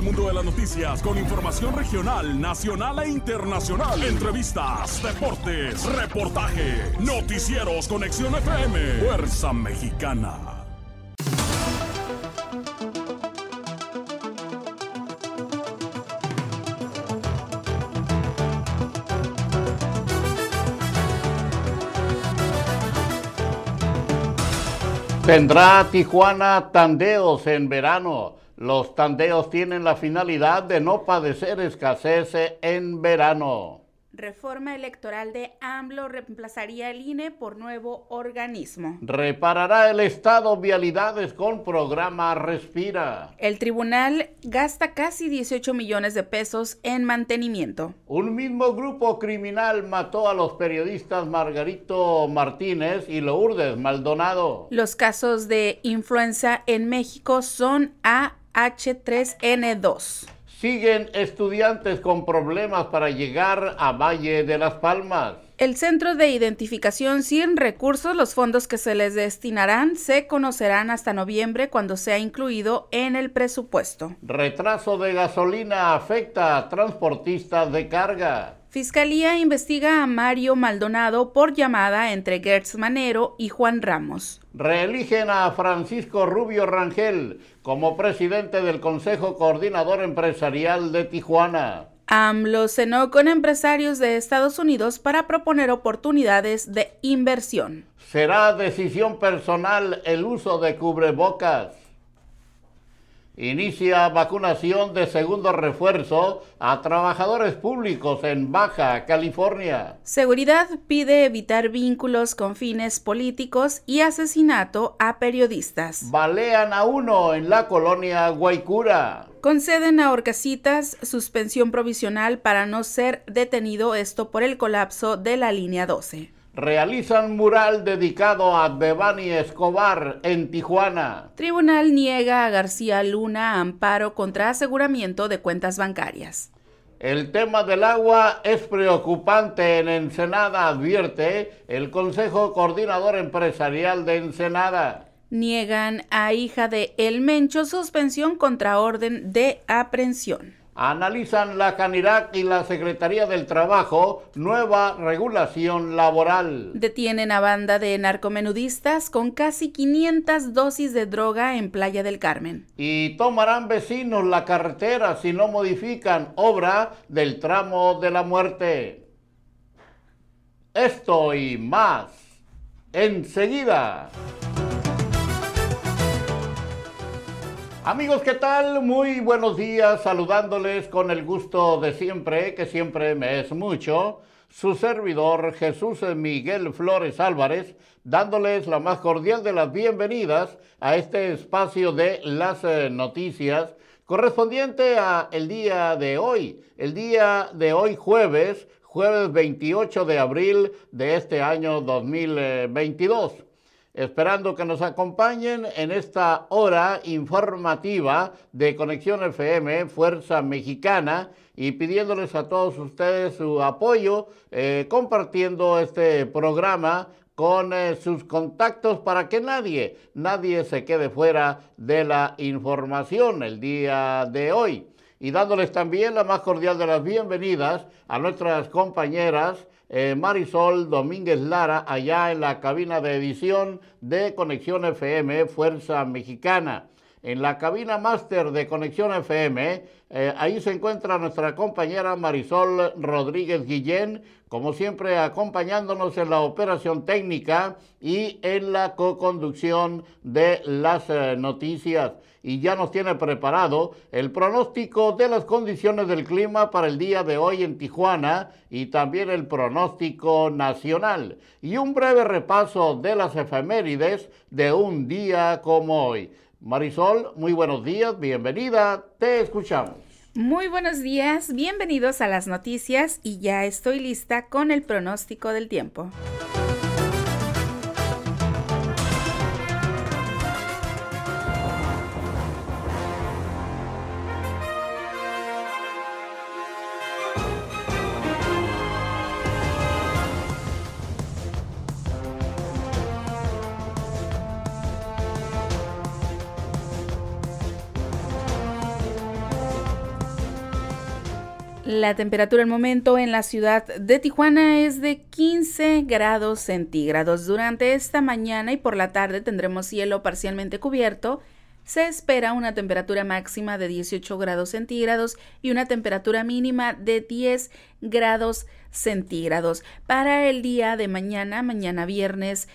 del mundo de las noticias con información regional, nacional e internacional. Entrevistas, deportes, reportaje, noticieros, conexión FM, Fuerza Mexicana. Tendrá Tijuana tandeos en verano. Los tandeos tienen la finalidad de no padecer escasez en verano. Reforma electoral de AMLO reemplazaría el INE por nuevo organismo. Reparará el Estado vialidades con programa Respira. El tribunal gasta casi 18 millones de pesos en mantenimiento. Un mismo grupo criminal mató a los periodistas Margarito Martínez y Lourdes Maldonado. Los casos de influenza en México son AH3N2. Siguen estudiantes con problemas para llegar a Valle de las Palmas. El Centro de Identificación sin recursos, los fondos que se les destinarán se conocerán hasta noviembre cuando sea incluido en el presupuesto. Retraso de gasolina afecta a transportistas de carga. Fiscalía investiga a Mario Maldonado por llamada entre Gertz Manero y Juan Ramos. Reeligen a Francisco Rubio Rangel como presidente del Consejo Coordinador Empresarial de Tijuana. AMLO cenó con empresarios de Estados Unidos para proponer oportunidades de inversión. Será decisión personal el uso de cubrebocas. Inicia vacunación de segundo refuerzo a trabajadores públicos en Baja California. Seguridad pide evitar vínculos con fines políticos y asesinato a periodistas. Balean a uno en la colonia Guaycura. Conceden a Orcasitas suspensión provisional para no ser detenido esto por el colapso de la línea 12 realizan mural dedicado a Devani Escobar en Tijuana. Tribunal niega a García Luna amparo contra aseguramiento de cuentas bancarias. El tema del agua es preocupante en Ensenada, advierte el Consejo Coordinador Empresarial de Ensenada. Niegan a hija de El Mencho suspensión contra orden de aprehensión analizan la Canirac y la Secretaría del Trabajo nueva regulación laboral. Detienen a banda de narcomenudistas con casi 500 dosis de droga en Playa del Carmen. Y tomarán vecinos la carretera si no modifican obra del tramo de la muerte. Esto y más enseguida. Amigos, ¿qué tal? Muy buenos días, saludándoles con el gusto de siempre, que siempre me es mucho, su servidor Jesús Miguel Flores Álvarez, dándoles la más cordial de las bienvenidas a este espacio de las eh, noticias correspondiente a el día de hoy, el día de hoy jueves, jueves 28 de abril de este año 2022 esperando que nos acompañen en esta hora informativa de Conexión FM, Fuerza Mexicana, y pidiéndoles a todos ustedes su apoyo, eh, compartiendo este programa con eh, sus contactos para que nadie, nadie se quede fuera de la información el día de hoy. Y dándoles también la más cordial de las bienvenidas a nuestras compañeras eh, Marisol Domínguez Lara, allá en la cabina de edición de Conexión FM Fuerza Mexicana. En la cabina máster de Conexión FM, eh, ahí se encuentra nuestra compañera Marisol Rodríguez Guillén, como siempre acompañándonos en la operación técnica y en la co-conducción de las eh, noticias y ya nos tiene preparado el pronóstico de las condiciones del clima para el día de hoy en Tijuana y también el pronóstico nacional y un breve repaso de las efemérides de un día como hoy. Marisol, muy buenos días, bienvenida, te escuchamos. Muy buenos días, bienvenidos a las noticias y ya estoy lista con el pronóstico del tiempo. La temperatura al momento en la ciudad de Tijuana es de 15 grados centígrados. Durante esta mañana y por la tarde tendremos cielo parcialmente cubierto. Se espera una temperatura máxima de 18 grados centígrados y una temperatura mínima de 10 grados centígrados. Para el día de mañana, mañana viernes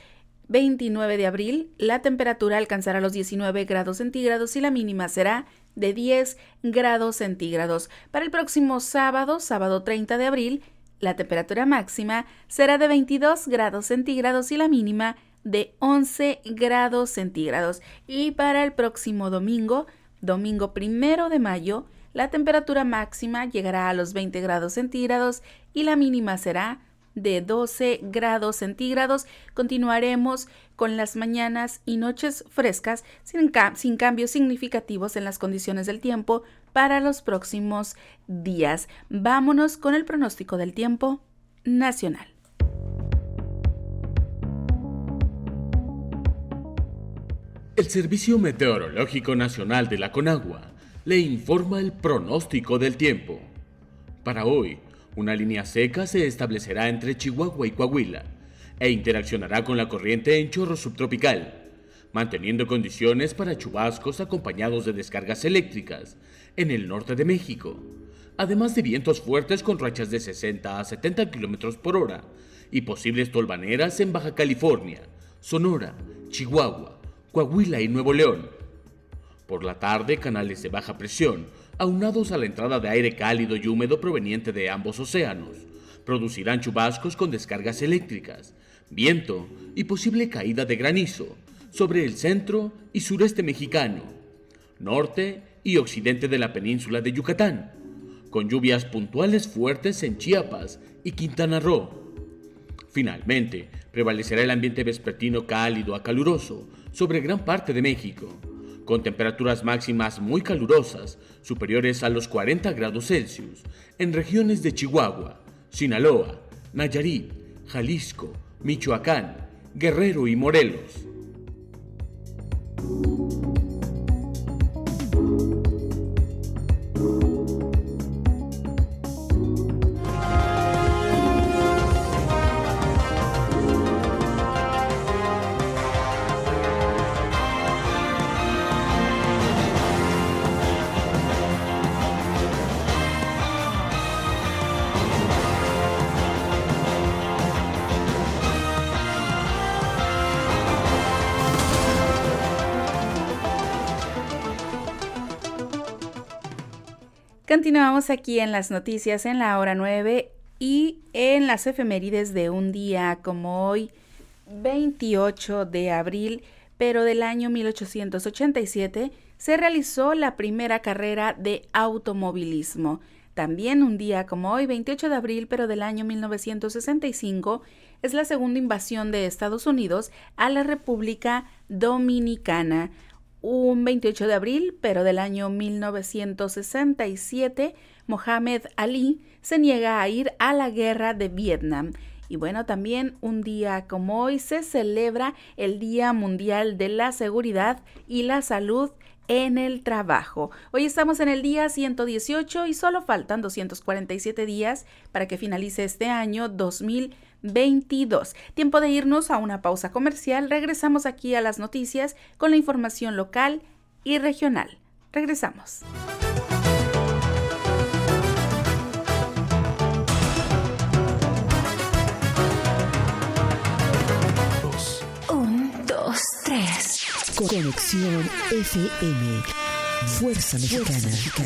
29 de abril, la temperatura alcanzará los 19 grados centígrados y la mínima será de 10 grados centígrados. Para el próximo sábado, sábado 30 de abril, la temperatura máxima será de 22 grados centígrados y la mínima de 11 grados centígrados. Y para el próximo domingo, domingo primero de mayo, la temperatura máxima llegará a los 20 grados centígrados y la mínima será de 12 grados centígrados. Continuaremos con las mañanas y noches frescas sin, sin, cambios significativos en las condiciones del tiempo para los próximos días. Vámonos con el pronóstico del tiempo nacional. El Servicio Meteorológico Nacional de la Conagua le informa el pronóstico del tiempo. Para hoy, una línea seca se establecerá entre Chihuahua y Coahuila e interaccionará con la corriente en chorro subtropical, manteniendo condiciones para chubascos acompañados de descargas eléctricas en el norte de México, además de vientos fuertes con rachas de 60 a 70 km por hora y posibles tolvaneras en Baja California, Sonora, Chihuahua, Coahuila y Nuevo León. Por la tarde, canales de baja presión aunados a la entrada de aire cálido y húmedo proveniente de ambos océanos, producirán chubascos con descargas eléctricas, viento y posible caída de granizo sobre el centro y sureste mexicano, norte y occidente de la península de Yucatán, con lluvias puntuales fuertes en Chiapas y Quintana Roo. Finalmente, prevalecerá el ambiente vespertino cálido a caluroso sobre gran parte de México con temperaturas máximas muy calurosas, superiores a los 40 grados Celsius, en regiones de Chihuahua, Sinaloa, Nayarit, Jalisco, Michoacán, Guerrero y Morelos. Continuamos aquí en las noticias en la hora 9 y en las efemérides de un día como hoy, 28 de abril, pero del año 1887, se realizó la primera carrera de automovilismo. También un día como hoy, 28 de abril, pero del año 1965, es la segunda invasión de Estados Unidos a la República Dominicana un 28 de abril, pero del año 1967, Mohamed Ali se niega a ir a la guerra de Vietnam. Y bueno, también un día como hoy se celebra el Día Mundial de la Seguridad y la Salud en el trabajo. Hoy estamos en el día 118 y solo faltan 247 días para que finalice este año 2020. 22. Tiempo de irnos a una pausa comercial. Regresamos aquí a las noticias con la información local y regional. Regresamos. Un, dos, tres. Conexión FM. Fuerza Mexicana. Con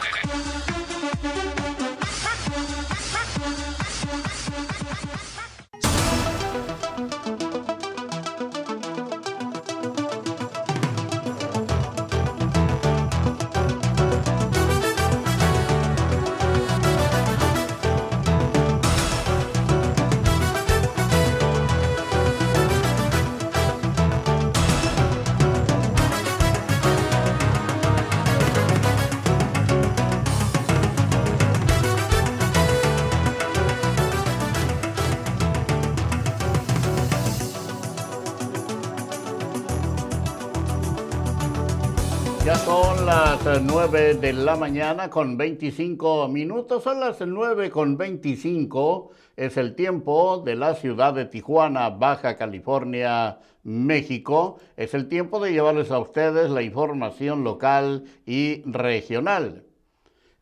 9 de la mañana con 25 minutos, son las 9 con 25, es el tiempo de la ciudad de Tijuana, Baja California, México. Es el tiempo de llevarles a ustedes la información local y regional.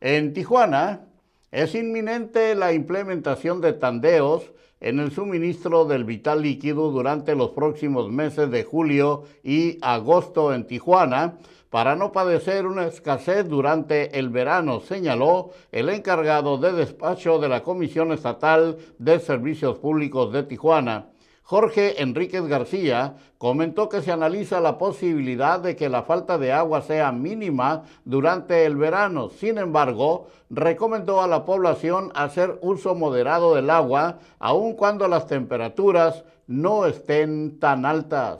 En Tijuana es inminente la implementación de tandeos en el suministro del vital líquido durante los próximos meses de julio y agosto en Tijuana para no padecer una escasez durante el verano, señaló el encargado de despacho de la Comisión Estatal de Servicios Públicos de Tijuana. Jorge Enríquez García comentó que se analiza la posibilidad de que la falta de agua sea mínima durante el verano. Sin embargo, recomendó a la población hacer uso moderado del agua, aun cuando las temperaturas no estén tan altas.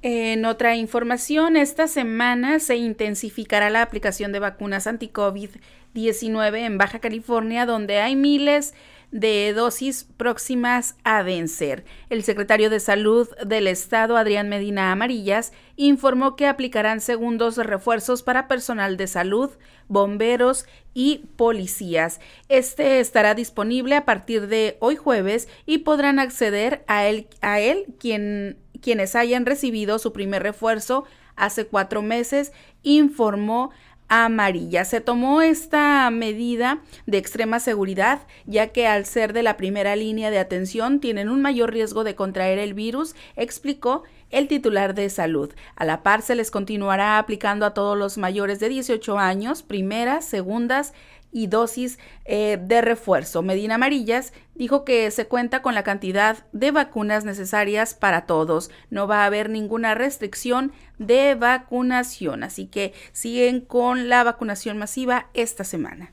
En otra información, esta semana se intensificará la aplicación de vacunas anti-COVID-19 en Baja California, donde hay miles de dosis próximas a vencer. El secretario de Salud del Estado, Adrián Medina Amarillas, informó que aplicarán segundos refuerzos para personal de salud, bomberos y policías. Este estará disponible a partir de hoy jueves y podrán acceder a él, a él quien, quienes hayan recibido su primer refuerzo hace cuatro meses, informó amarilla. Se tomó esta medida de extrema seguridad, ya que al ser de la primera línea de atención tienen un mayor riesgo de contraer el virus, explicó el titular de salud. A la par se les continuará aplicando a todos los mayores de 18 años, primeras, segundas y dosis eh, de refuerzo. Medina Amarillas dijo que se cuenta con la cantidad de vacunas necesarias para todos. No va a haber ninguna restricción de vacunación, así que siguen con la vacunación masiva esta semana.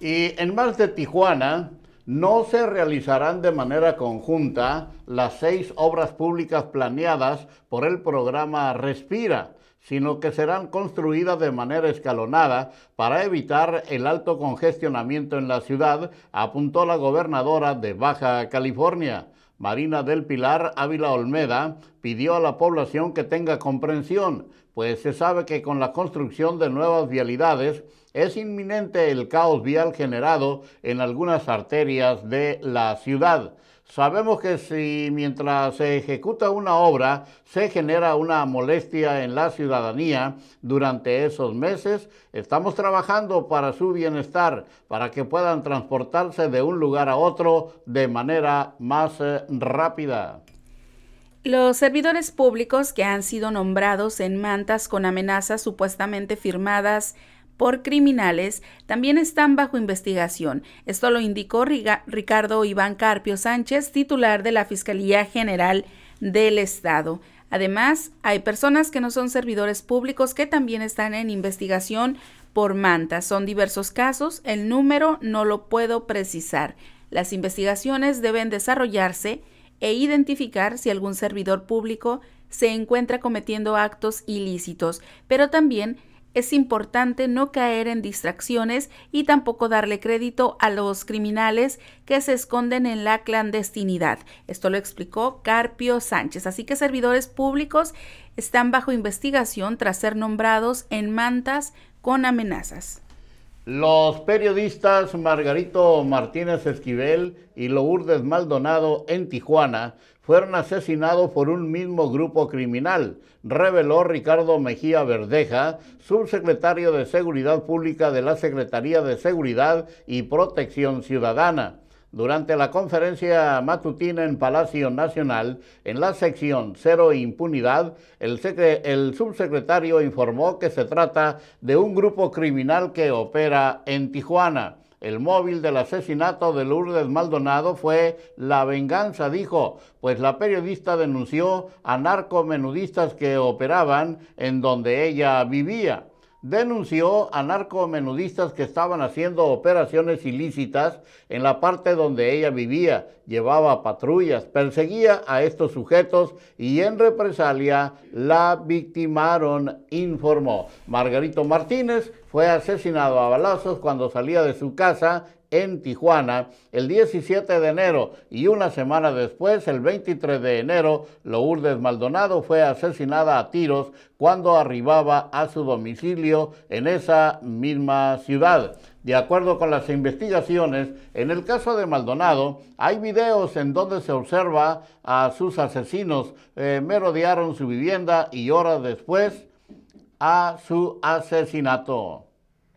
Y en más de Tijuana, no se realizarán de manera conjunta las seis obras públicas planeadas por el programa Respira sino que serán construidas de manera escalonada para evitar el alto congestionamiento en la ciudad, apuntó la gobernadora de Baja California. Marina del Pilar Ávila Olmeda pidió a la población que tenga comprensión, pues se sabe que con la construcción de nuevas vialidades es inminente el caos vial generado en algunas arterias de la ciudad. Sabemos que si mientras se ejecuta una obra se genera una molestia en la ciudadanía durante esos meses, estamos trabajando para su bienestar, para que puedan transportarse de un lugar a otro de manera más eh, rápida. Los servidores públicos que han sido nombrados en mantas con amenazas supuestamente firmadas por criminales también están bajo investigación. Esto lo indicó Ricardo Iván Carpio Sánchez, titular de la Fiscalía General del Estado. Además, hay personas que no son servidores públicos que también están en investigación por mantas. Son diversos casos, el número no lo puedo precisar. Las investigaciones deben desarrollarse e identificar si algún servidor público se encuentra cometiendo actos ilícitos, pero también es importante no caer en distracciones y tampoco darle crédito a los criminales que se esconden en la clandestinidad. Esto lo explicó Carpio Sánchez. Así que servidores públicos están bajo investigación tras ser nombrados en mantas con amenazas. Los periodistas Margarito Martínez Esquivel y Lourdes Maldonado en Tijuana fueron asesinados por un mismo grupo criminal, reveló Ricardo Mejía Verdeja, subsecretario de Seguridad Pública de la Secretaría de Seguridad y Protección Ciudadana. Durante la conferencia matutina en Palacio Nacional, en la sección Cero Impunidad, el, el, subsecretario informó que se trata de un grupo criminal que opera en Tijuana. El móvil del asesinato de Lourdes Maldonado fue la venganza, dijo, pues la periodista denunció a narcomenudistas que operaban en donde ella vivía denunció a narcomenudistas que estaban haciendo operaciones ilícitas en la parte donde ella vivía, llevaba patrullas, perseguía a estos sujetos y en represalia la victimaron, informó. Margarito Martínez fue asesinado a balazos cuando salía de su casa en Tijuana el 17 de enero y una semana después, el 23 de enero, Lourdes Maldonado fue asesinada a tiros cuando arribaba a su domicilio en esa misma ciudad. De acuerdo con las investigaciones, en el caso de Maldonado, hay videos en donde se observa a sus asesinos eh, merodearon su vivienda y horas después a su asesinato.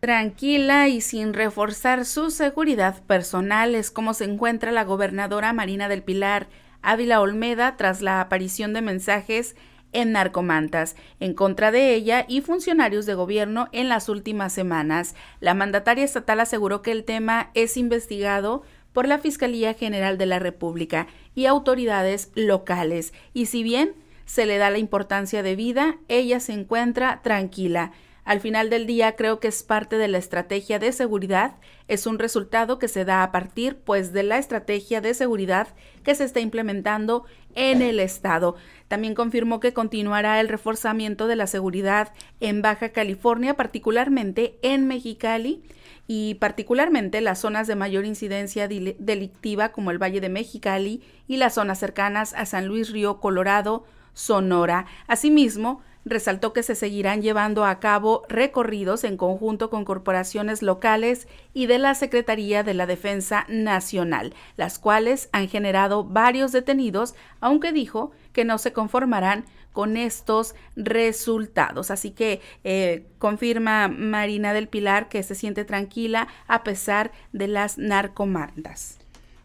Tranquila y sin reforzar su seguridad personal es como se encuentra la gobernadora Marina del Pilar Ávila Olmeda tras la aparición de mensajes en narcomantas en contra de ella y funcionarios de gobierno en las últimas semanas. La mandataria estatal aseguró que el tema es investigado por la Fiscalía General de la República y autoridades locales, y si bien se le da la importancia de vida, ella se encuentra tranquila. Al final del día creo que es parte de la estrategia de seguridad, es un resultado que se da a partir pues de la estrategia de seguridad que se está implementando en el estado. También confirmó que continuará el reforzamiento de la seguridad en Baja California, particularmente en Mexicali y particularmente las zonas de mayor incidencia delictiva como el Valle de Mexicali y las zonas cercanas a San Luis Río Colorado, Sonora. Asimismo, resaltó que se seguirán llevando a cabo recorridos en conjunto con corporaciones locales y de la Secretaría de la Defensa Nacional, las cuales han generado varios detenidos, aunque dijo que no se conformarán con estos resultados. Así que eh, confirma Marina del Pilar que se siente tranquila a pesar de las narcomandas.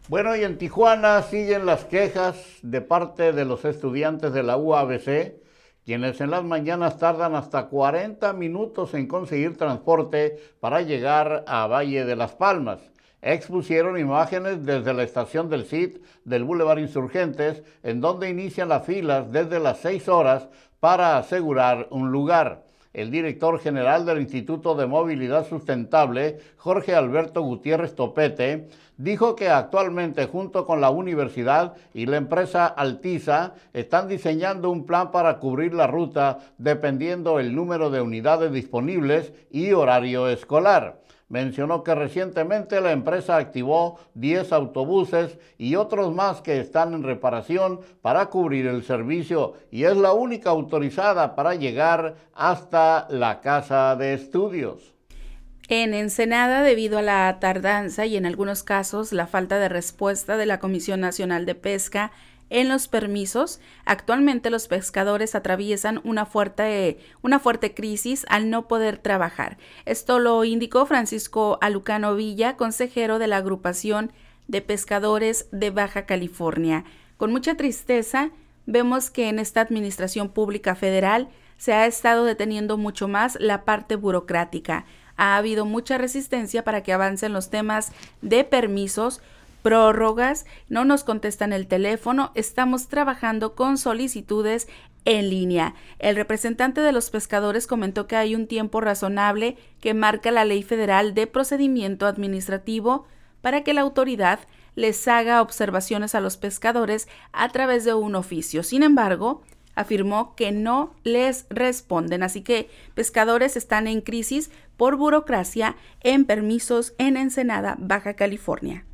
Bueno, y en Tijuana siguen las quejas de parte de los estudiantes de la UABC quienes en las mañanas tardan hasta 40 minutos en conseguir transporte para llegar a Valle de las Palmas. Expusieron imágenes desde la estación del CIT del Boulevard Insurgentes, en donde inician las filas desde las 6 horas para asegurar un lugar. El director general del Instituto de Movilidad Sustentable, Jorge Alberto Gutiérrez Topete, dijo que actualmente junto con la universidad y la empresa Altiza están diseñando un plan para cubrir la ruta dependiendo el número de unidades disponibles y horario escolar. Mencionó que recientemente la empresa activó 10 autobuses y otros más que están en reparación para cubrir el servicio y es la única autorizada para llegar hasta la casa de estudios. En Ensenada, debido a la tardanza y en algunos casos la falta de respuesta de la Comisión Nacional de Pesca en los permisos, actualmente los pescadores atraviesan una fuerte, una fuerte crisis al no poder trabajar. Esto lo indicó Francisco Alucano Villa, consejero de la agrupación de pescadores de Baja California. Con mucha tristeza, vemos que en esta administración pública federal se ha estado deteniendo mucho más la parte burocrática ha habido mucha resistencia para que avancen los temas de permisos, prórrogas, no nos contestan el teléfono, estamos trabajando con solicitudes en línea. El representante de los pescadores comentó que hay un tiempo razonable que marca la Ley Federal de Procedimiento Administrativo para que la autoridad les haga observaciones a los pescadores a través de un oficio. Sin embargo, afirmó que no les responden. Así que pescadores están en crisis por burocracia en permisos en Ensenada, Baja California.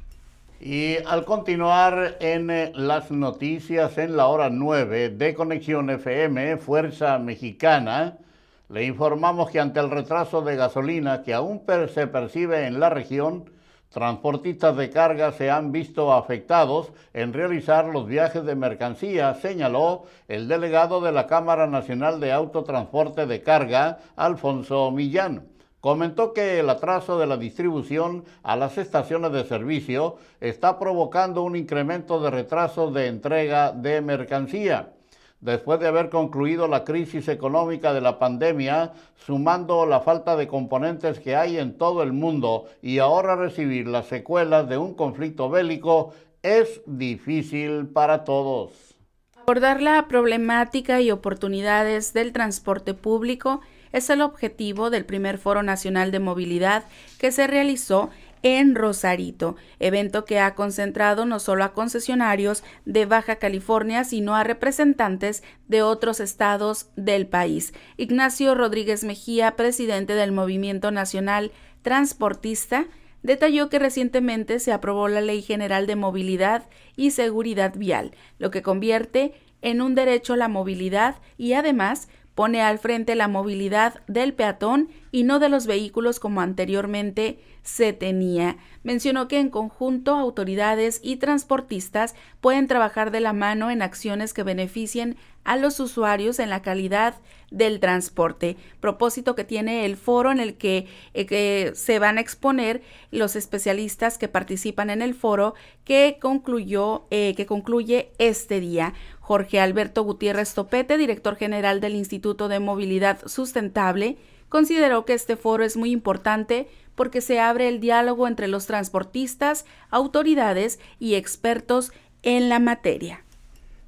Y al continuar en eh, las noticias en la hora 9 de Conexión FM, Fuerza Mexicana, le informamos que ante el retraso de gasolina que aún se percibe en la región, Transportistas de carga se han visto afectados en realizar los viajes de mercancía, señaló el delegado de la Cámara Nacional de Autotransporte de Carga, Alfonso Millán. Comentó que el atraso de la distribución a las estaciones de servicio está provocando un incremento de retrasos de entrega de mercancía después de haber concluido la crisis económica de la pandemia, sumando la falta de componentes que hay en todo el mundo y ahora recibir las secuelas de un conflicto bélico es difícil para todos. Abordar la problemática y oportunidades del transporte público es el objetivo del primer Foro Nacional de Movilidad que se realizó en Rosarito, evento que ha concentrado no solo a concesionarios de Baja California, sino a representantes de otros estados del país. Ignacio Rodríguez Mejía, presidente del Movimiento Nacional Transportista, detalló que recientemente se aprobó la Ley General de Movilidad y Seguridad Vial, lo que convierte en un derecho a la movilidad y además pone al frente la movilidad del peatón y no de los vehículos como anteriormente se tenía. Mencionó que en conjunto autoridades y transportistas pueden trabajar de la mano en acciones que beneficien a los usuarios en la calidad del transporte, propósito que tiene el foro en el que, eh, se van a exponer los especialistas que participan en el foro que concluyó eh, que concluye este día. Jorge Alberto Gutiérrez Topete, director general del Instituto de Movilidad Sustentable, consideró que este foro es muy importante porque se abre el diálogo entre los transportistas, autoridades y expertos en la materia.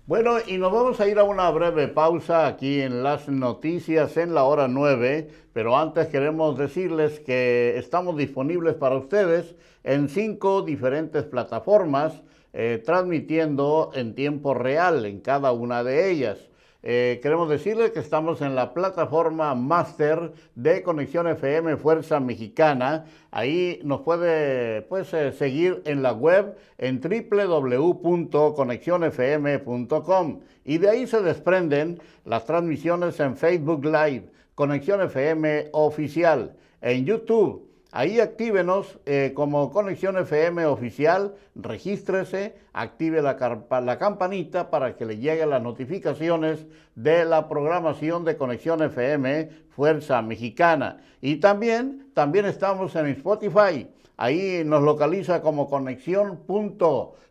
Bueno, y nos vamos a ir a una breve pausa aquí en las noticias en la hora 9, pero antes queremos decirles que estamos disponibles para ustedes en cinco diferentes plataformas eh, transmitiendo en tiempo real en cada una de ellas. Eh, queremos decirles que estamos en la plataforma Master de Conexión FM Fuerza Mexicana. Ahí nos puede pues, eh, seguir en la web en www.conexionfm.com y de ahí se desprenden las transmisiones en Facebook Live, Conexión FM Oficial, en YouTube Ahí actívenos eh, como Conexión FM oficial, regístrese, active la, la, campanita para que le lleguen las notificaciones de la programación de Conexión FM Fuerza Mexicana. Y también, también estamos en Spotify. Ahí nos localiza como conexión.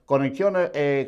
Conexión, eh,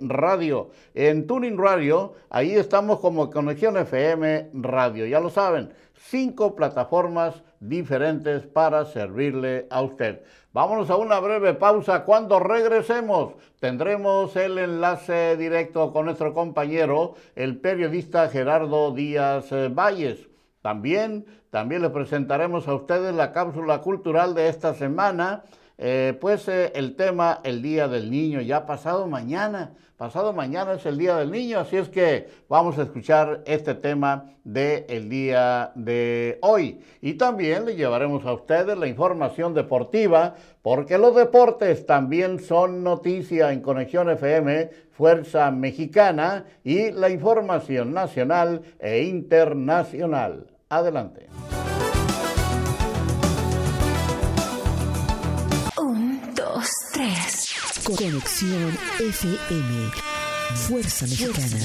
Radio. En Tuning Radio, ahí estamos como Conexión FM Radio. Ya lo saben, cinco plataformas diferentes para servirle a usted. Vámonos a una breve pausa. Cuando regresemos tendremos el enlace directo con nuestro compañero, el periodista Gerardo Díaz eh, Valles. También, también le presentaremos a ustedes la cápsula cultural de esta semana eh, pues eh, el tema el Día del Niño, ya pasado mañana, pasado mañana es el Día del Niño, así es que vamos a escuchar este tema del el día de hoy. Y también le llevaremos a ustedes la información deportiva, porque los deportes también son noticia en Conexión FM, Fuerza Mexicana y la información nacional e internacional. Adelante. Conexión FM. Fuerza Mexicana.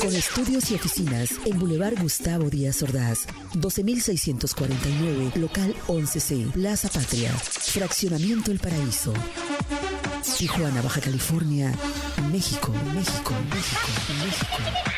Con estudios y oficinas en Boulevard Gustavo Díaz Ordaz, 12649, local 11C, Plaza Patria, Fraccionamiento El Paraíso. Tijuana, Baja California, México, México, México, México.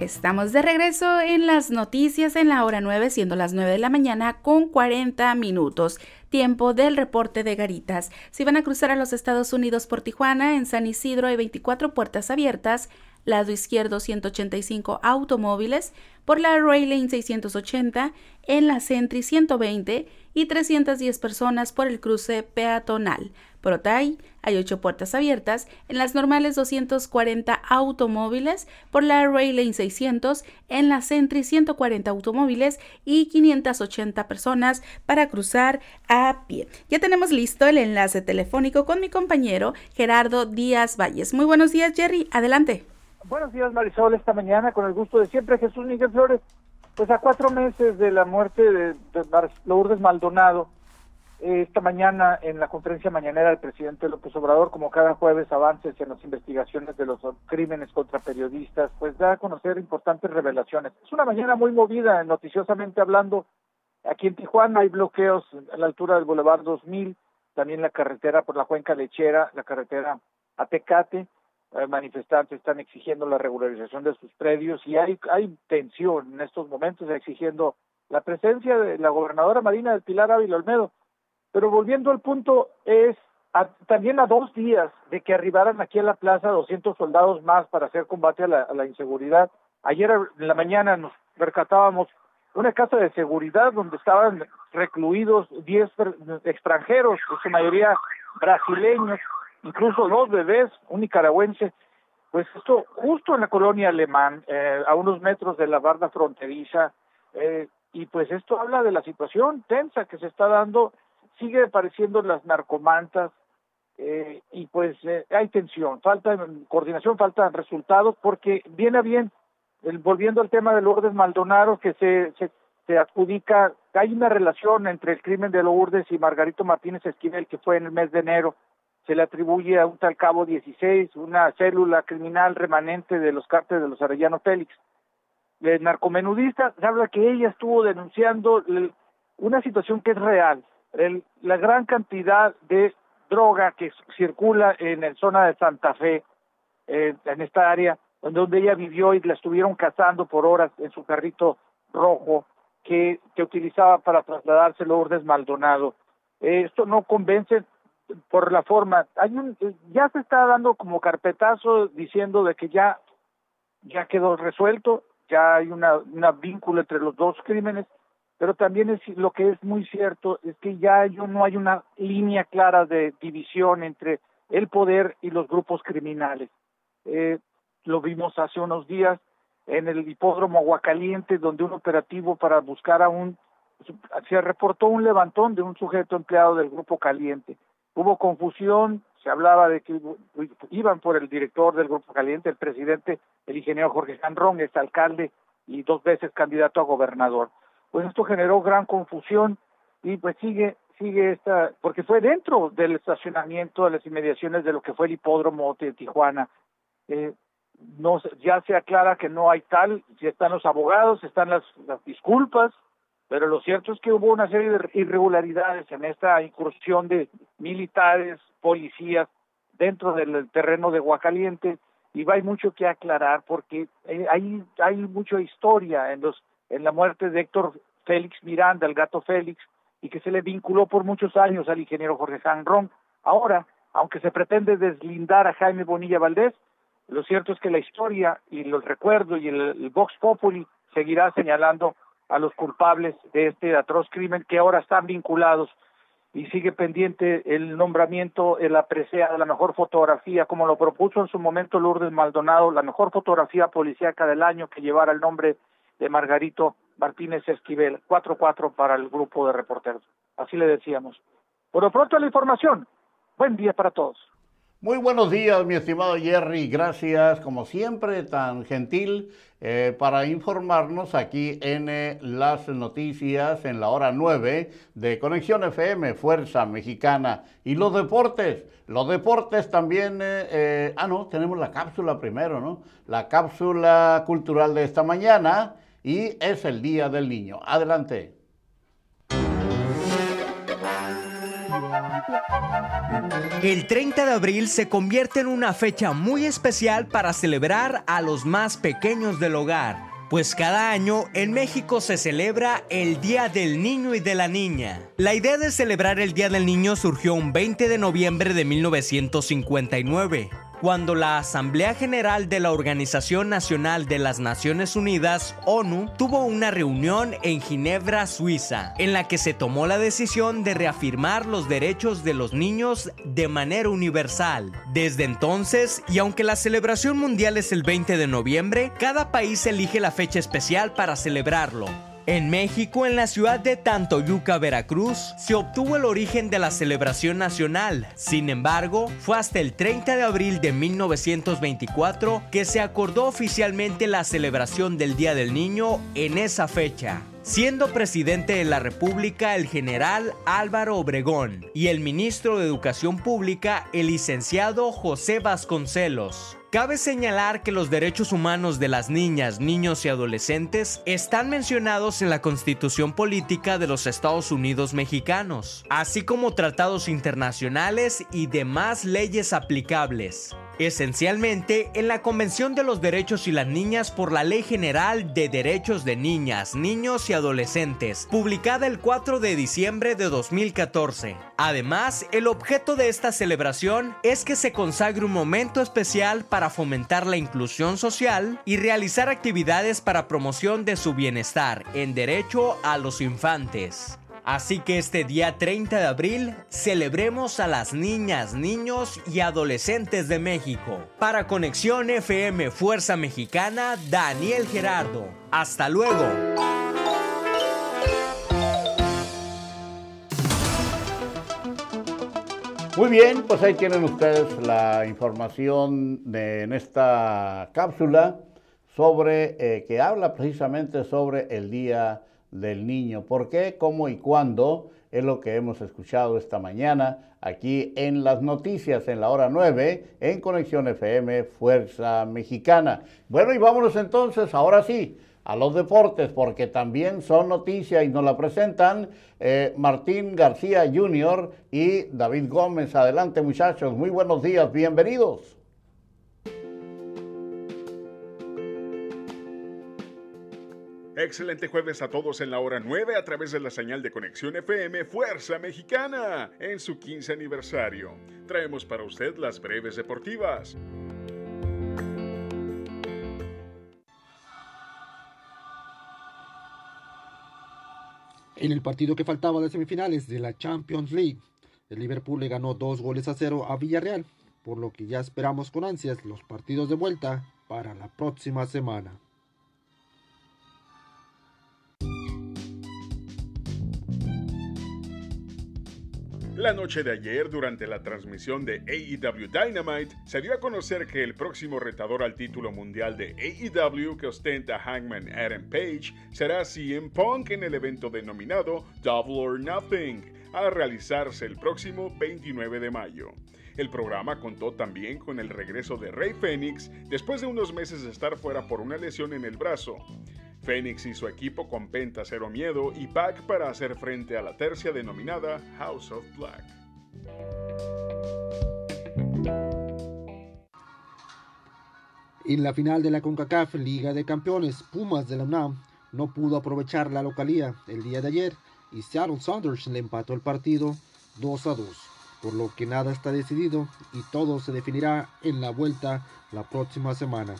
Estamos de regreso en las noticias en la hora 9, siendo las 9 de la mañana con 40 minutos. Tiempo del reporte de Garitas. Si van a cruzar a los Estados Unidos por Tijuana, en San Isidro hay 24 puertas abiertas, lado izquierdo 185 automóviles, por la Rail Lane 680, en la Sentry 120 y 310 personas por el cruce peatonal. Por Otay hay 8 puertas abiertas, en las normales 240 automóviles, por la Rail Lane 600, en la Sentry 140 automóviles y 580 personas para cruzar a pie. Ya tenemos listo el enlace telefónico con mi compañero Gerardo Díaz Valles. Muy buenos días, Jerry. Adelante. Buenos días, Marisol. Esta mañana, con el gusto de siempre, Jesús Miguel Flores. Pues a cuatro meses de la muerte de, Lourdes Maldonado, esta mañana en la conferencia mañanera del presidente López Obrador, como cada jueves, avances en las investigaciones de los crímenes contra periodistas, pues da a conocer importantes revelaciones. Es una mañana muy movida, noticiosamente hablando. Aquí en Tijuana hay bloqueos a la altura del Boulevard 2000, también la carretera por la Cuenca Lechera, la carretera a Tecate eh, manifestantes están exigiendo la regularización de sus predios y hay, hay tensión en estos momentos exigiendo la presencia de la gobernadora Marina del Pilar Ávila Olmedo. Pero volviendo al punto, es también a dos días de que arribaran aquí a la plaza 200 soldados más para hacer combate a la, inseguridad. Ayer en la mañana nos percatábamos una casa de seguridad donde estaban recluidos 10 extranjeros, en su mayoría brasileños, incluso dos bebés, un nicaragüense. Pues esto justo en la colonia alemán, eh, a unos metros de la barda fronteriza, eh, y pues esto habla de la situación tensa que se está dando, sigue apareciendo las narcomantas, eh, y pues eh, hay tensión, falta coordinación, faltan resultados, porque viene bien, volviendo al tema de Lourdes Maldonado, que se, se, se, adjudica, hay una relación entre el crimen de Lourdes y Margarito Martínez Esquivel, que fue en el mes de enero, se le atribuye a un tal cabo 16, una célula criminal remanente de los cárteles de los Arellano Félix. El narcomenudista se habla que ella estuvo denunciando una situación que es real, el, la gran cantidad de droga que circula en la zona de Santa Fe, eh, en esta área, donde ella vivió y la estuvieron cazando por horas en su carrito rojo que, que utilizaba para trasladarse Lourdes Maldonado. Eh, esto no convence por la forma. Hay un, ya se está dando como carpetazo diciendo de que ya, ya quedó resuelto, ya hay una, una vínculo entre los dos crímenes, pero también es lo que es muy cierto es que ya no hay una línea clara de división entre el poder y los grupos criminales. Eh, lo vimos hace unos días en el hipódromo Aguacaliente, donde un operativo para buscar a un se reportó un levantón de un sujeto empleado del grupo Caliente. Hubo confusión, se hablaba de que iban por el director del grupo Caliente, el presidente, el ingeniero Jorge Sanrón, es alcalde y dos veces candidato a gobernador pues esto generó gran confusión y pues sigue sigue esta porque fue dentro del estacionamiento de las inmediaciones de lo que fue el hipódromo de Tijuana. Eh, no ya se aclara que no hay tal ya están los abogados están las, las disculpas pero lo cierto es que hubo una serie de irregularidades en esta incursión de militares policías dentro del terreno de Guacaliente y hay mucho que aclarar porque eh, hay hay mucha historia en los en la muerte de Héctor Félix Miranda, el gato Félix, y que se le vinculó por muchos años al ingeniero Jorge Sanrón. Ahora, aunque se pretende deslindar a Jaime Bonilla Valdés, lo cierto es que la historia y los recuerdos y el, Vox Populi seguirá señalando a los culpables de este atroz crimen que ahora están vinculados y sigue pendiente el nombramiento, el presea de la mejor fotografía, como lo propuso en su momento Lourdes Maldonado, la mejor fotografía policíaca del año que llevara el nombre de Margarito Martínez Esquivel, 4-4 para el grupo de reporteros. Así le decíamos. Por lo pronto la información. Buen día para todos. Muy buenos días, mi estimado Jerry. Gracias, como siempre, tan gentil eh, para informarnos aquí en eh, las noticias en la hora 9 de Conexión FM, Fuerza Mexicana. Y los deportes, los deportes también, eh, ah, no, tenemos la cápsula primero, ¿no? La cápsula cultural de esta mañana y es el Día del Niño. Adelante. El 30 de abril se convierte en una fecha muy especial para celebrar a los más pequeños del hogar, pues cada año en México se celebra el Día del Niño y de la Niña. La idea de celebrar el Día del Niño surgió un 20 de noviembre de 1959 cuando la Asamblea General de la Organización Nacional de las Naciones Unidas, ONU, tuvo una reunión en Ginebra, Suiza, en la que se tomó la decisión de reafirmar los derechos de los niños de manera universal. Desde entonces, y aunque la celebración mundial es el 20 de noviembre, cada país elige la fecha especial para celebrarlo. En México, en la ciudad de Tantoyuca, Veracruz, se obtuvo el origen de la celebración nacional. Sin embargo, fue hasta el 30 de abril de 1924 que se acordó oficialmente la celebración del Día del Niño en esa fecha siendo presidente de la República el general Álvaro Obregón y el ministro de Educación Pública el licenciado José Vasconcelos. Cabe señalar que los derechos humanos de las niñas, niños y adolescentes están mencionados en la Constitución Política de los Estados Unidos Mexicanos, así como tratados internacionales y demás leyes aplicables. Esencialmente, en la Convención de los Derechos y las Niñas por la Ley General de Derechos de Niñas, Niños y Adolescentes, publicada el 4 de diciembre de 2014. Además, el objeto de esta celebración es que se consagre un momento especial para para fomentar la inclusión social y realizar actividades para promoción de su bienestar en derecho a los infantes. Así que este día 30 de abril celebremos a las niñas, niños y adolescentes de México. Para Conexión FM Fuerza Mexicana, Daniel Gerardo. Hasta luego. Muy bien, pues ahí tienen ustedes la información de, en esta cápsula sobre eh, que habla precisamente sobre el Día del Niño. ¿Por qué, cómo y cuándo? Es lo que hemos escuchado esta mañana aquí en las noticias en la hora 9 en Conexión FM Fuerza Mexicana. Bueno, y vámonos entonces, ahora sí, a los deportes, porque también son noticia y nos la presentan eh, Martín García Jr. y David Gómez. Adelante muchachos, muy buenos días, bienvenidos. Excelente jueves a todos en la hora 9 a través de la señal de conexión FM Fuerza Mexicana en su 15 aniversario. Traemos para usted las breves deportivas. En el partido que faltaba de semifinales de la Champions League, el Liverpool le ganó dos goles a cero a Villarreal, por lo que ya esperamos con ansias los partidos de vuelta para la próxima semana. La noche de ayer, durante la transmisión de AEW Dynamite, se dio a conocer que el próximo retador al título mundial de AEW que ostenta Hangman Adam Page será CM Punk en el evento denominado Double or Nothing, a realizarse el próximo 29 de mayo. El programa contó también con el regreso de Rey Fénix después de unos meses de estar fuera por una lesión en el brazo. Phoenix y su equipo con Penta Cero Miedo y Pac para hacer frente a la tercia denominada House of Black. En la final de la CONCACAF Liga de Campeones, Pumas de la UNAM no pudo aprovechar la localía el día de ayer y Seattle Saunders le empató el partido 2 a 2, por lo que nada está decidido y todo se definirá en la vuelta la próxima semana.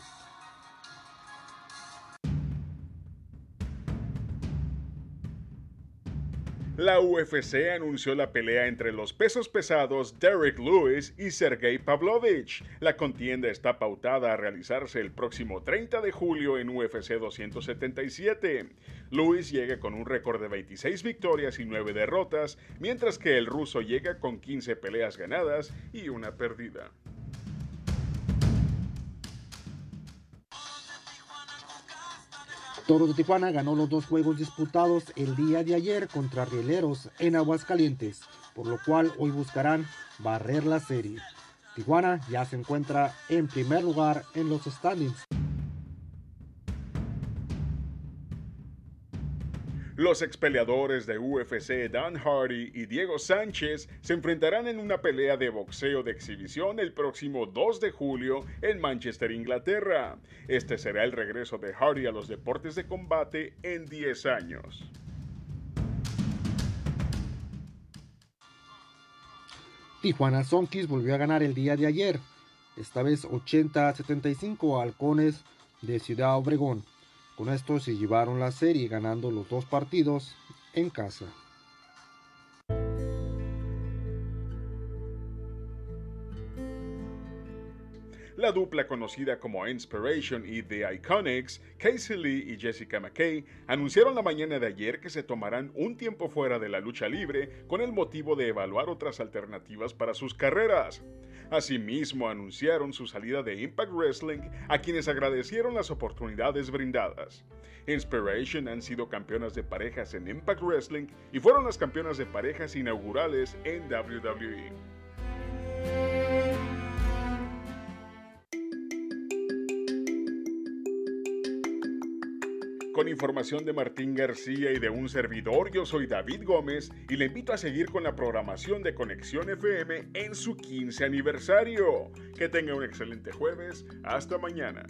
La UFC anunció la pelea entre los pesos pesados Derek Lewis y Sergey Pavlovich. La contienda está pautada a realizarse el próximo 30 de julio en UFC 277. Lewis llega con un récord de 26 victorias y 9 derrotas, mientras que el ruso llega con 15 peleas ganadas y una perdida. Toros de Tijuana ganó los dos juegos disputados el día de ayer contra Rieleros en Aguascalientes, por lo cual hoy buscarán barrer la serie. Tijuana ya se encuentra en primer lugar en los standings. Los expeleadores de UFC Dan Hardy y Diego Sánchez se enfrentarán en una pelea de boxeo de exhibición el próximo 2 de julio en Manchester, Inglaterra. Este será el regreso de Hardy a los deportes de combate en 10 años. Tijuana Sonkis volvió a ganar el día de ayer, esta vez 80 75 a Halcones de Ciudad Obregón. Con esto se llevaron la serie ganando los dos partidos en casa. La dupla conocida como Inspiration y The Iconics, Casey Lee y Jessica McKay, anunciaron la mañana de ayer que se tomarán un tiempo fuera de la lucha libre con el motivo de evaluar otras alternativas para sus carreras. Asimismo, anunciaron su salida de Impact Wrestling, a quienes agradecieron las oportunidades brindadas. Inspiration han sido campeonas de parejas en Impact Wrestling y fueron las campeonas de parejas inaugurales en WWE. Con información de Martín García y de un servidor, yo soy David Gómez y le invito a seguir con la programación de Conexión FM en su 15 aniversario. Que tenga un excelente jueves. Hasta mañana.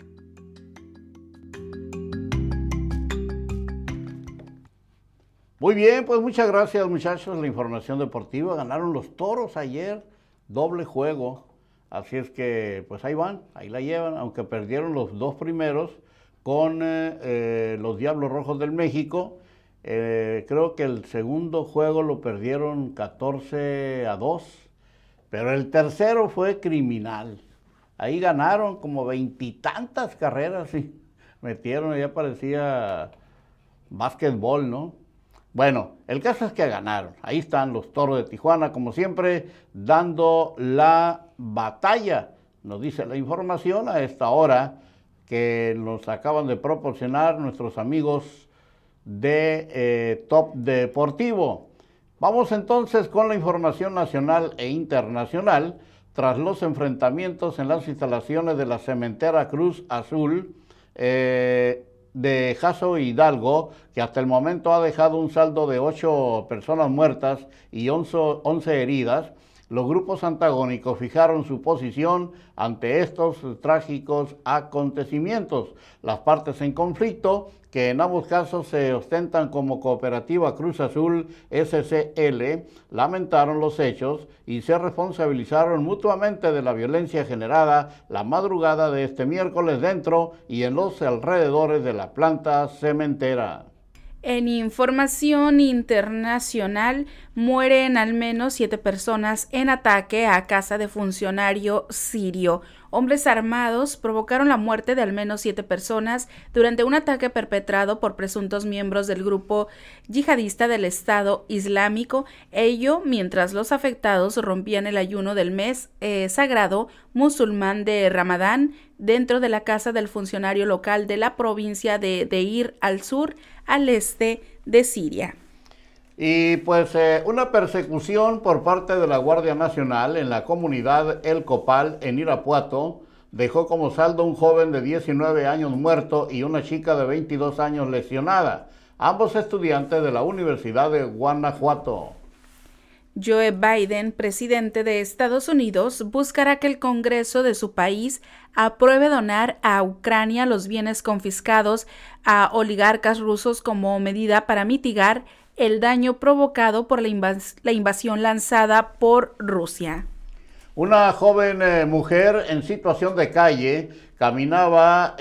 Muy bien, pues muchas gracias muchachos. La información deportiva. Ganaron los toros ayer. Doble juego. Así es que, pues ahí van, ahí la llevan, aunque perdieron los dos primeros con eh, eh, los Diablos Rojos del México. Eh, creo que el segundo juego lo perdieron 14 a 2, pero el tercero fue criminal. Ahí ganaron como veintitantas carreras y metieron, ya parecía básquetbol, ¿no? Bueno, el caso es que ganaron. Ahí están los toros de Tijuana, como siempre, dando la batalla. Nos dice la información a esta hora que nos acaban de proporcionar nuestros amigos de eh, Top Deportivo. Vamos entonces con la información nacional e internacional tras los enfrentamientos en las instalaciones de la cementera Cruz Azul. Eh, de Jaso Hidalgo, que hasta el momento ha dejado un saldo de ocho personas muertas y 11, heridas, los grupos antagónicos fijaron su posición ante estos trágicos acontecimientos. Las partes en conflicto que en ambos casos se ostentan como Cooperativa Cruz Azul SCL, lamentaron los hechos y se responsabilizaron mutuamente de la violencia generada la madrugada de este miércoles dentro y en los alrededores de la planta cementera. En información internacional, mueren al menos siete personas en ataque a casa de funcionario sirio. Hombres armados provocaron la muerte de al menos siete personas durante un ataque perpetrado por presuntos miembros del grupo yihadista del Estado Islámico, ello mientras los afectados rompían el ayuno del mes eh, sagrado musulmán de Ramadán dentro de la casa del funcionario local de la provincia de Deir al-Sur, al este de Siria. Y pues eh, una persecución por parte de la Guardia Nacional en la comunidad El Copal, en Irapuato, dejó como saldo un joven de 19 años muerto y una chica de 22 años lesionada, ambos estudiantes de la Universidad de Guanajuato. Joe Biden, presidente de Estados Unidos, buscará que el Congreso de su país apruebe donar a Ucrania los bienes confiscados a oligarcas rusos como medida para mitigar el daño provocado por la, invasión lanzada por Rusia. Una joven eh, mujer en situación de calle caminaba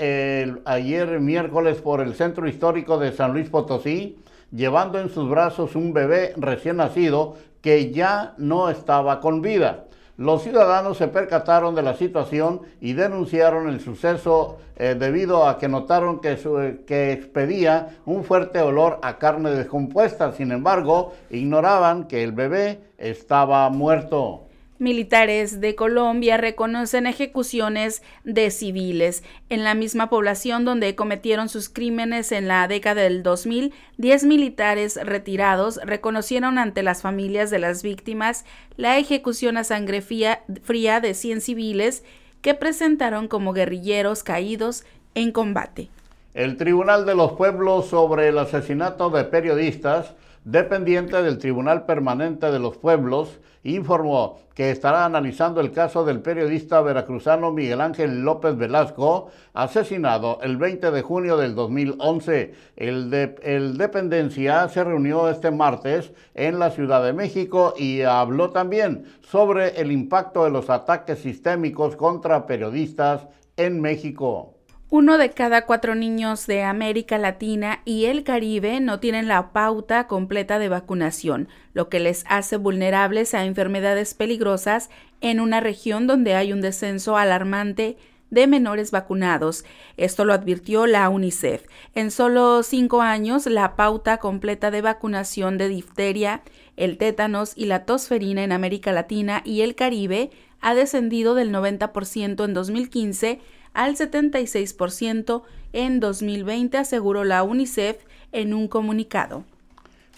ayer miércoles por el centro histórico de San Luis Potosí, llevando en sus brazos un bebé recién nacido que ya no estaba con vida. Los ciudadanos se percataron de la situación y denunciaron el suceso eh, debido a que notaron que, que expedía un fuerte olor a carne descompuesta. Sin embargo, ignoraban que el bebé estaba muerto. Militares de Colombia reconocen ejecuciones de civiles. En la misma población donde cometieron sus crímenes en la década del 2000, 10 militares retirados reconocieron ante las familias de las víctimas la ejecución a sangre fría, de 100 civiles que presentaron como guerrilleros caídos en combate. El Tribunal de los Pueblos sobre el asesinato de periodistas, dependiente del Tribunal Permanente de los Pueblos, informó que estará analizando el caso del periodista veracruzano Miguel Ángel López Velasco, asesinado el 20 de junio del 2011. El, de, el dependencia se reunió este martes en la Ciudad de México y habló también sobre el impacto de los ataques sistémicos contra periodistas en México. Uno de cada cuatro niños de América Latina y el Caribe no tienen la pauta completa de vacunación, lo que les hace vulnerables a enfermedades peligrosas en una región donde hay un descenso alarmante de menores vacunados. Esto lo advirtió la UNICEF. En solo cinco años, la pauta completa de vacunación de difteria, el tétanos y la tosferina en América Latina y el Caribe ha descendido del 90% en 2015 al 76% en 2020, aseguró la UNICEF en un comunicado.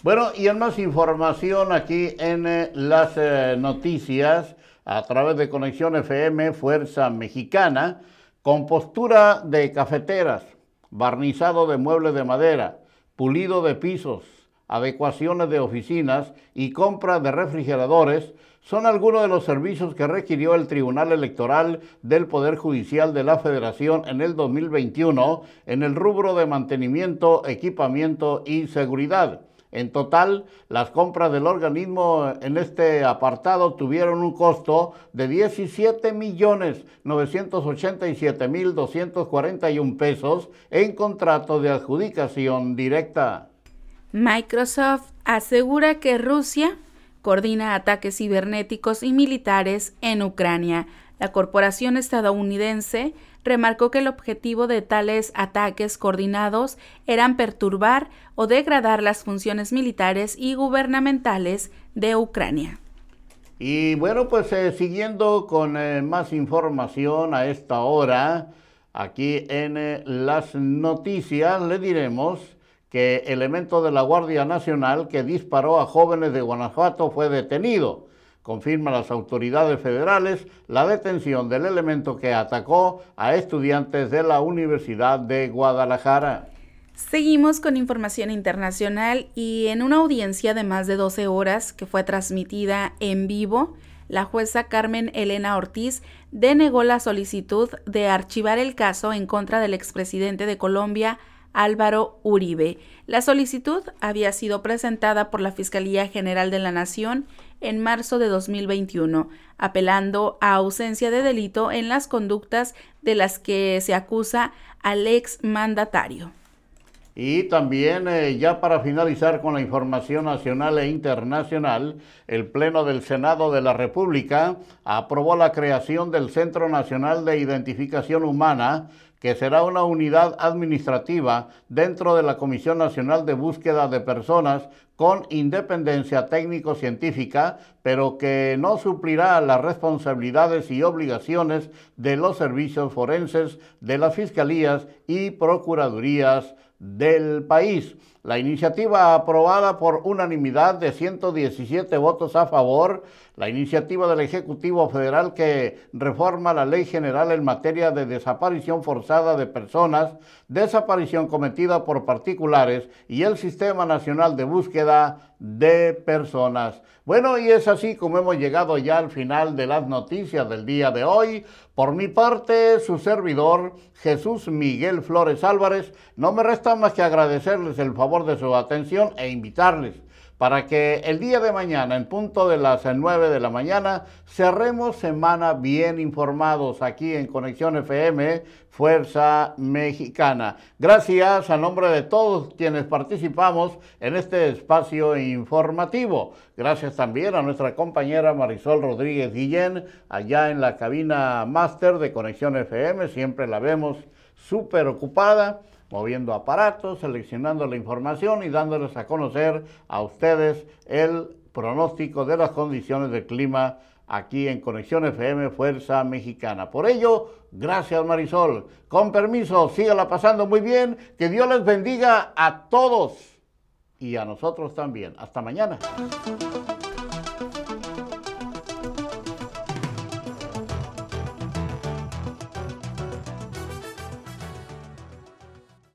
Bueno, y en más información aquí en eh, las eh, noticias, a través de Conexión FM Fuerza Mexicana, compostura de cafeteras, barnizado de muebles de madera, pulido de pisos, adecuaciones de oficinas y compra de refrigeradores son algunos de los servicios que requirió el Tribunal Electoral del Poder Judicial de la Federación en el 2021 en el rubro de mantenimiento, equipamiento y seguridad. En total, las compras del organismo en este apartado tuvieron un costo de 17 millones 987 mil 241 pesos en contrato de adjudicación directa. Microsoft asegura que Rusia coordina ataques cibernéticos y militares en Ucrania. La corporación estadounidense remarcó que el objetivo de tales ataques coordinados eran perturbar o degradar las funciones militares y gubernamentales de Ucrania. Y bueno, pues eh, siguiendo con eh, más información a esta hora, aquí en eh, las noticias le diremos que elemento de la Guardia Nacional que disparó a jóvenes de Guanajuato fue detenido. Confirman las autoridades federales la detención del elemento que atacó a estudiantes de la Universidad de Guadalajara. Seguimos con información internacional y en una audiencia de más de 12 horas que fue transmitida en vivo, la jueza Carmen Elena Ortiz denegó la solicitud de archivar el caso en contra del expresidente de Colombia, Álvaro Uribe. La solicitud había sido presentada por la Fiscalía General de la Nación en marzo de 2021, apelando a ausencia de delito en las conductas de las que se acusa al ex mandatario. Y también, eh, ya para finalizar con la información nacional e internacional, el Pleno del Senado de la República aprobó la creación del Centro Nacional de Identificación Humana que será una unidad administrativa dentro de la Comisión Nacional de Búsqueda de Personas con independencia técnico-científica, pero que no suplirá las responsabilidades y obligaciones de los servicios forenses de las fiscalías y procuradurías del país. La iniciativa aprobada por unanimidad de 117 votos a favor, la iniciativa del Ejecutivo Federal que reforma la Ley General en materia de desaparición forzada de personas, desaparición cometida por particulares y el Sistema Nacional de Búsqueda de Personas. Bueno, y es así como hemos llegado ya al final de las noticias del día de hoy. Por mi parte, su servidor, Jesús Miguel Flores Álvarez, no me resta más que agradecerles el favor de su atención e invitarles para que el día de mañana, en punto de las 9 de la mañana, cerremos semana bien informados aquí en Conexión FM, Fuerza Mexicana. Gracias a nombre de todos quienes participamos en este espacio informativo. Gracias también a nuestra compañera Marisol Rodríguez Guillén, allá en la cabina máster de Conexión FM, siempre la vemos súper ocupada moviendo aparatos, seleccionando la información y dándoles a conocer a ustedes el pronóstico de las condiciones del clima aquí en Conexión FM Fuerza Mexicana. Por ello, gracias Marisol. Con permiso, sígala pasando muy bien. Que Dios les bendiga a todos y a nosotros también. Hasta mañana.